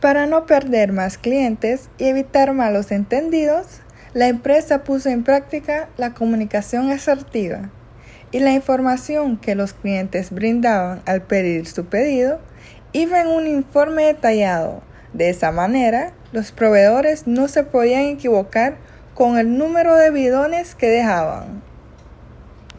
Para no perder más clientes y evitar malos entendidos, la empresa puso en práctica la comunicación asertiva y la información que los clientes brindaban al pedir su pedido iba en un informe detallado. De esa manera, los proveedores no se podían equivocar con el número de bidones que dejaban.